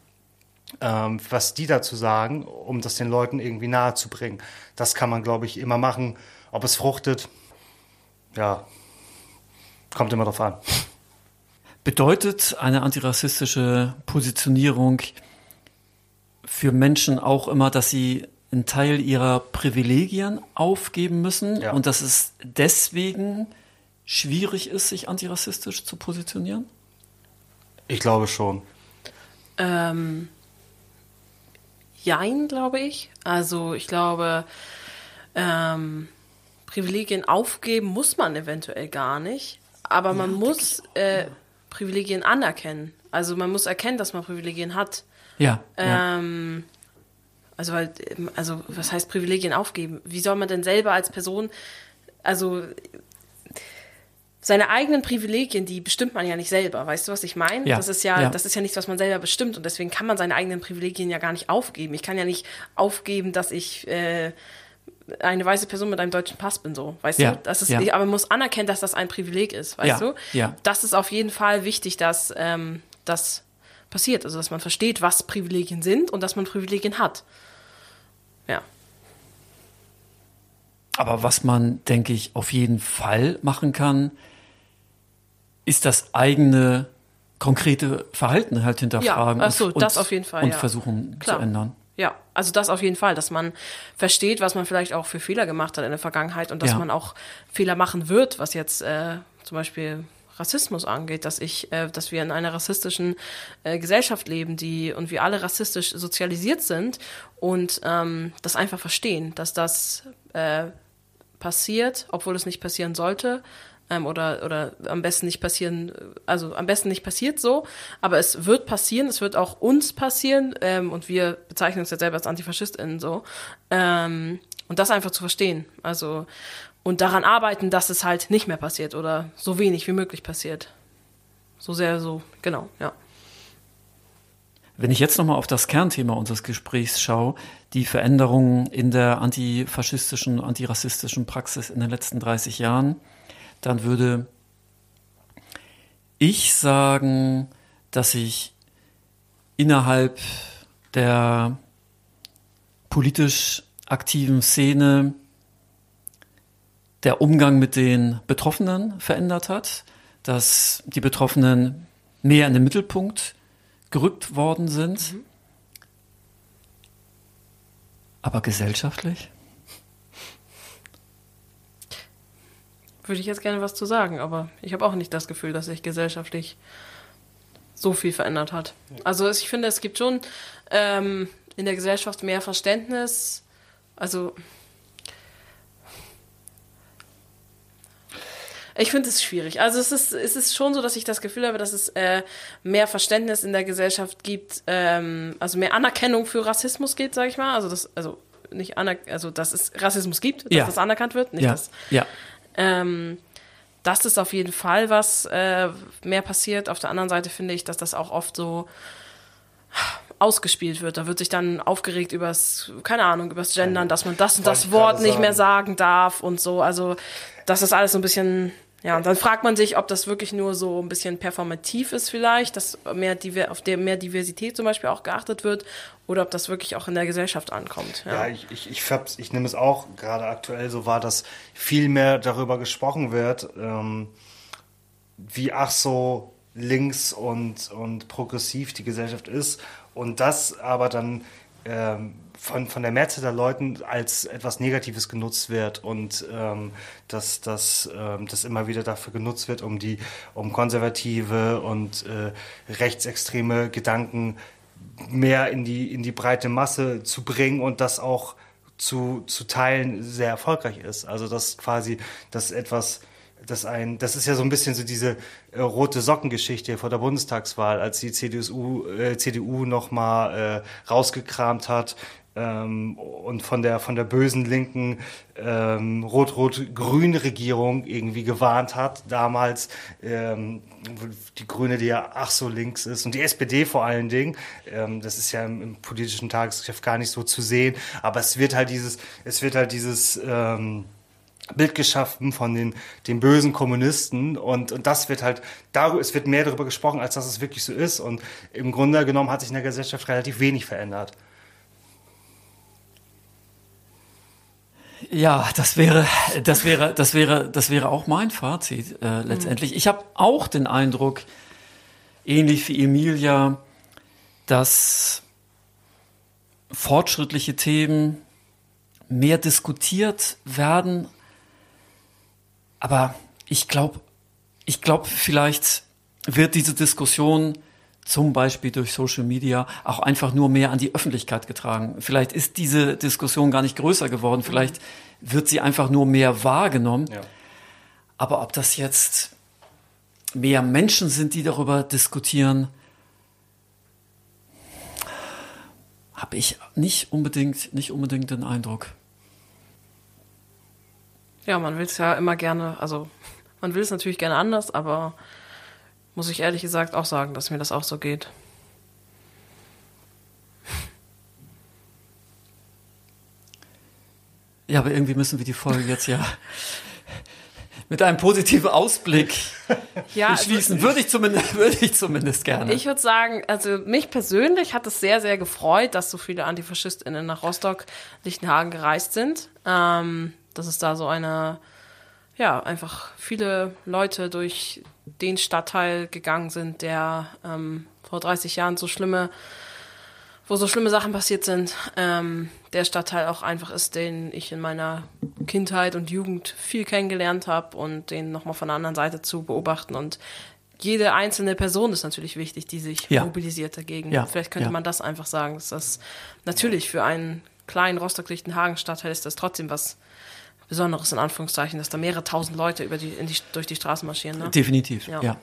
ähm, was die dazu sagen, um das den Leuten irgendwie nahe zu bringen. Das kann man, glaube ich, immer machen. Ob es fruchtet, ja, kommt immer drauf an. Bedeutet eine antirassistische Positionierung für Menschen auch immer, dass sie einen Teil ihrer Privilegien aufgeben müssen ja. und dass es deswegen schwierig ist, sich antirassistisch zu positionieren? Ich glaube schon. Ähm, jein, glaube ich. Also ich glaube, ähm, Privilegien aufgeben muss man eventuell gar nicht. Aber man ja, muss äh, Privilegien anerkennen. Also man muss erkennen, dass man Privilegien hat. Ja. Ähm, ja. Also, weil, also, was heißt Privilegien aufgeben? Wie soll man denn selber als Person, also, seine eigenen Privilegien, die bestimmt man ja nicht selber. Weißt du, was ich meine? Ja, das ist ja, ja, das ist ja nichts, was man selber bestimmt und deswegen kann man seine eigenen Privilegien ja gar nicht aufgeben. Ich kann ja nicht aufgeben, dass ich äh, eine weiße Person mit einem deutschen Pass bin, so, weißt ja, du? Das ist, ja. aber man muss anerkennen, dass das ein Privileg ist, weißt ja, du? Ja. Das ist auf jeden Fall wichtig, dass ähm, das passiert. Also, dass man versteht, was Privilegien sind und dass man Privilegien hat. Ja. Aber was man, denke ich, auf jeden Fall machen kann, ist das eigene konkrete Verhalten halt hinterfragen ja, ach so, und, das auf jeden Fall, und ja. versuchen Klar. zu ändern. Ja, also das auf jeden Fall, dass man versteht, was man vielleicht auch für Fehler gemacht hat in der Vergangenheit und dass ja. man auch Fehler machen wird, was jetzt äh, zum Beispiel Rassismus angeht, dass ich, äh, dass wir in einer rassistischen äh, Gesellschaft leben, die und wir alle rassistisch sozialisiert sind und ähm, das einfach verstehen, dass das äh, passiert, obwohl es nicht passieren sollte, ähm, oder, oder am besten nicht passieren, also am besten nicht passiert so, aber es wird passieren, es wird auch uns passieren ähm, und wir bezeichnen uns ja selber als AntifaschistInnen so. Ähm, und das einfach zu verstehen. Also und daran arbeiten, dass es halt nicht mehr passiert oder so wenig wie möglich passiert. So sehr so, genau, ja. Wenn ich jetzt nochmal auf das Kernthema unseres Gesprächs schaue, die Veränderungen in der antifaschistischen, antirassistischen Praxis in den letzten 30 Jahren, dann würde ich sagen, dass sich innerhalb der politisch aktiven Szene der Umgang mit den Betroffenen verändert hat, dass die Betroffenen mehr in den Mittelpunkt gerückt worden sind. Mhm. Aber gesellschaftlich? Würde ich jetzt gerne was zu sagen, aber ich habe auch nicht das Gefühl, dass sich gesellschaftlich so viel verändert hat. Also ich finde, es gibt schon ähm, in der Gesellschaft mehr Ich finde es schwierig. Also es ist, es ist schon so, dass ich das Gefühl habe, dass es äh, mehr Verständnis in der Gesellschaft gibt, ähm, also mehr Anerkennung für Rassismus geht, sage ich mal. Also das, also nicht aner also dass es Rassismus gibt, dass Ja. das anerkannt wird, nicht Ja, dass ja. Ähm, das ist auf jeden Fall was äh, mehr passiert. Auf der anderen Seite finde ich, dass das auch oft so ausgespielt wird. Da wird sich dann aufgeregt übers, keine Ahnung, übers Gendern, dass man das und das Wort nicht mehr sagen darf und so. Also das ist alles so ein bisschen, ja, und dann fragt man sich, ob das wirklich nur so ein bisschen performativ ist vielleicht, dass mehr Diver auf der mehr Diversität zum Beispiel auch geachtet wird oder ob das wirklich auch in der Gesellschaft ankommt. Ja. Ja, ich, ich, ich, ich nehme es auch gerade aktuell so wahr, dass viel mehr darüber gesprochen wird, ähm, wie ach so links und, und progressiv die Gesellschaft ist und das aber dann ähm, von, von der Mehrzahl der Leuten als etwas Negatives genutzt wird und ähm, dass das ähm, das immer wieder dafür genutzt wird, um die um konservative und äh, rechtsextreme Gedanken mehr in die, in die breite Masse zu bringen und das auch zu, zu teilen sehr erfolgreich ist. Also das quasi, das etwas, das ein, das ist ja so ein bisschen so diese äh, rote Sockengeschichte vor der Bundestagswahl, als die CDU, äh, CDU nochmal äh, rausgekramt hat ähm, und von der, von der bösen linken ähm, rot-rot-grün Regierung irgendwie gewarnt hat, damals ähm, die Grüne, die ja ach so links ist und die SPD vor allen Dingen, ähm, das ist ja im, im politischen Tagesgeschäft gar nicht so zu sehen, aber es wird halt dieses, es wird halt dieses ähm, Bild geschaffen von den, den bösen Kommunisten. Und, und das wird halt, darüber, es wird mehr darüber gesprochen, als dass es wirklich so ist. Und im Grunde genommen hat sich in der Gesellschaft relativ wenig verändert. Ja, das wäre, das wäre, das wäre, das wäre auch mein Fazit äh, letztendlich. Ich habe auch den Eindruck, ähnlich wie Emilia, dass fortschrittliche Themen mehr diskutiert werden. Aber ich glaube, ich glaube, vielleicht wird diese Diskussion zum Beispiel durch Social Media auch einfach nur mehr an die Öffentlichkeit getragen. Vielleicht ist diese Diskussion gar nicht größer geworden, vielleicht wird sie einfach nur mehr wahrgenommen. Ja. Aber ob das jetzt mehr Menschen sind, die darüber diskutieren, habe ich nicht unbedingt, nicht unbedingt den Eindruck. Ja, man will es ja immer gerne, also man will es natürlich gerne anders, aber muss ich ehrlich gesagt auch sagen, dass mir das auch so geht. Ja, aber irgendwie müssen wir die Folge jetzt ja mit einem positiven Ausblick Ja, also beschließen. würde ich zumindest, [LAUGHS] würde ich zumindest gerne. Ich würde sagen, also mich persönlich hat es sehr, sehr gefreut, dass so viele AntifaschistInnen nach Rostock, Lichtenhagen gereist sind. Ähm, dass es da so eine, ja, einfach viele Leute durch den Stadtteil gegangen sind, der ähm, vor 30 Jahren so schlimme, wo so schlimme Sachen passiert sind. Ähm, der Stadtteil auch einfach ist, den ich in meiner Kindheit und Jugend viel kennengelernt habe und den nochmal von der anderen Seite zu beobachten und jede einzelne Person ist natürlich wichtig, die sich Ja. mobilisiert dagegen. Ja, Vielleicht könnte ja. man das einfach sagen. Dass das natürlich für einen kleinen Rostock-Lichtenhagen-Stadtteil ist das trotzdem was Besonderes, in Anführungszeichen, dass da mehrere tausend Leute über die, in die, durch die Straßen marschieren. Ne? Definitiv, Ja. ja.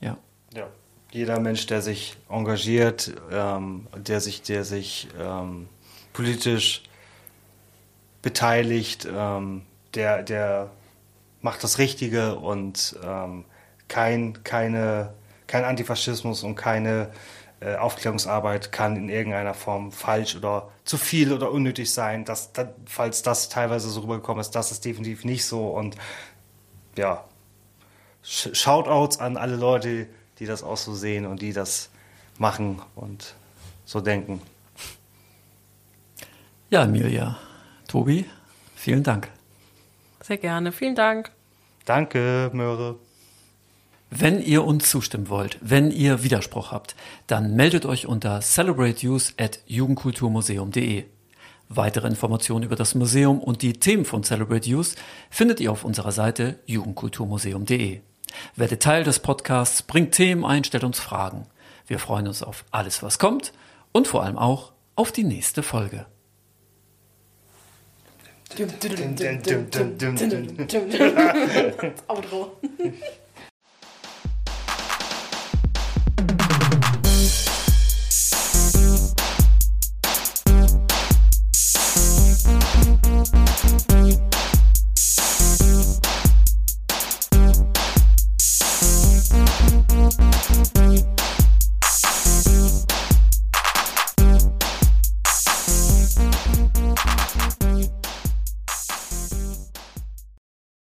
ja. Ja. Jeder Mensch, der sich engagiert, ähm, der sich, der sich ähm, politisch beteiligt, ähm, der, der macht das Richtige und ähm, kein, keine, kein Antifaschismus und keine äh, Aufklärungsarbeit kann in irgendeiner Form falsch oder zu viel oder unnötig sein. Das, das, falls das teilweise so rübergekommen ist, das ist definitiv nicht so. Und ja, Sh- Shoutouts an alle Leute, die das auch so sehen und die das machen und so denken. Ja, Emilia, Tobi, vielen Dank. Sehr gerne. Vielen Dank. Danke, Möhre. Wenn ihr uns zustimmen wollt, wenn ihr Widerspruch habt, dann meldet euch unter celebrateuse@jugendkulturmuseum.de. Weitere Informationen über das Museum und die Themen von Celebrate Youth findet ihr auf unserer Seite jugendkulturmuseum.de. Werdet Teil des Podcasts, bringt Themen ein, stellt uns Fragen. Wir freuen uns auf alles, was kommt und vor allem auch auf die nächste Folge. Outro. [LAUGHS]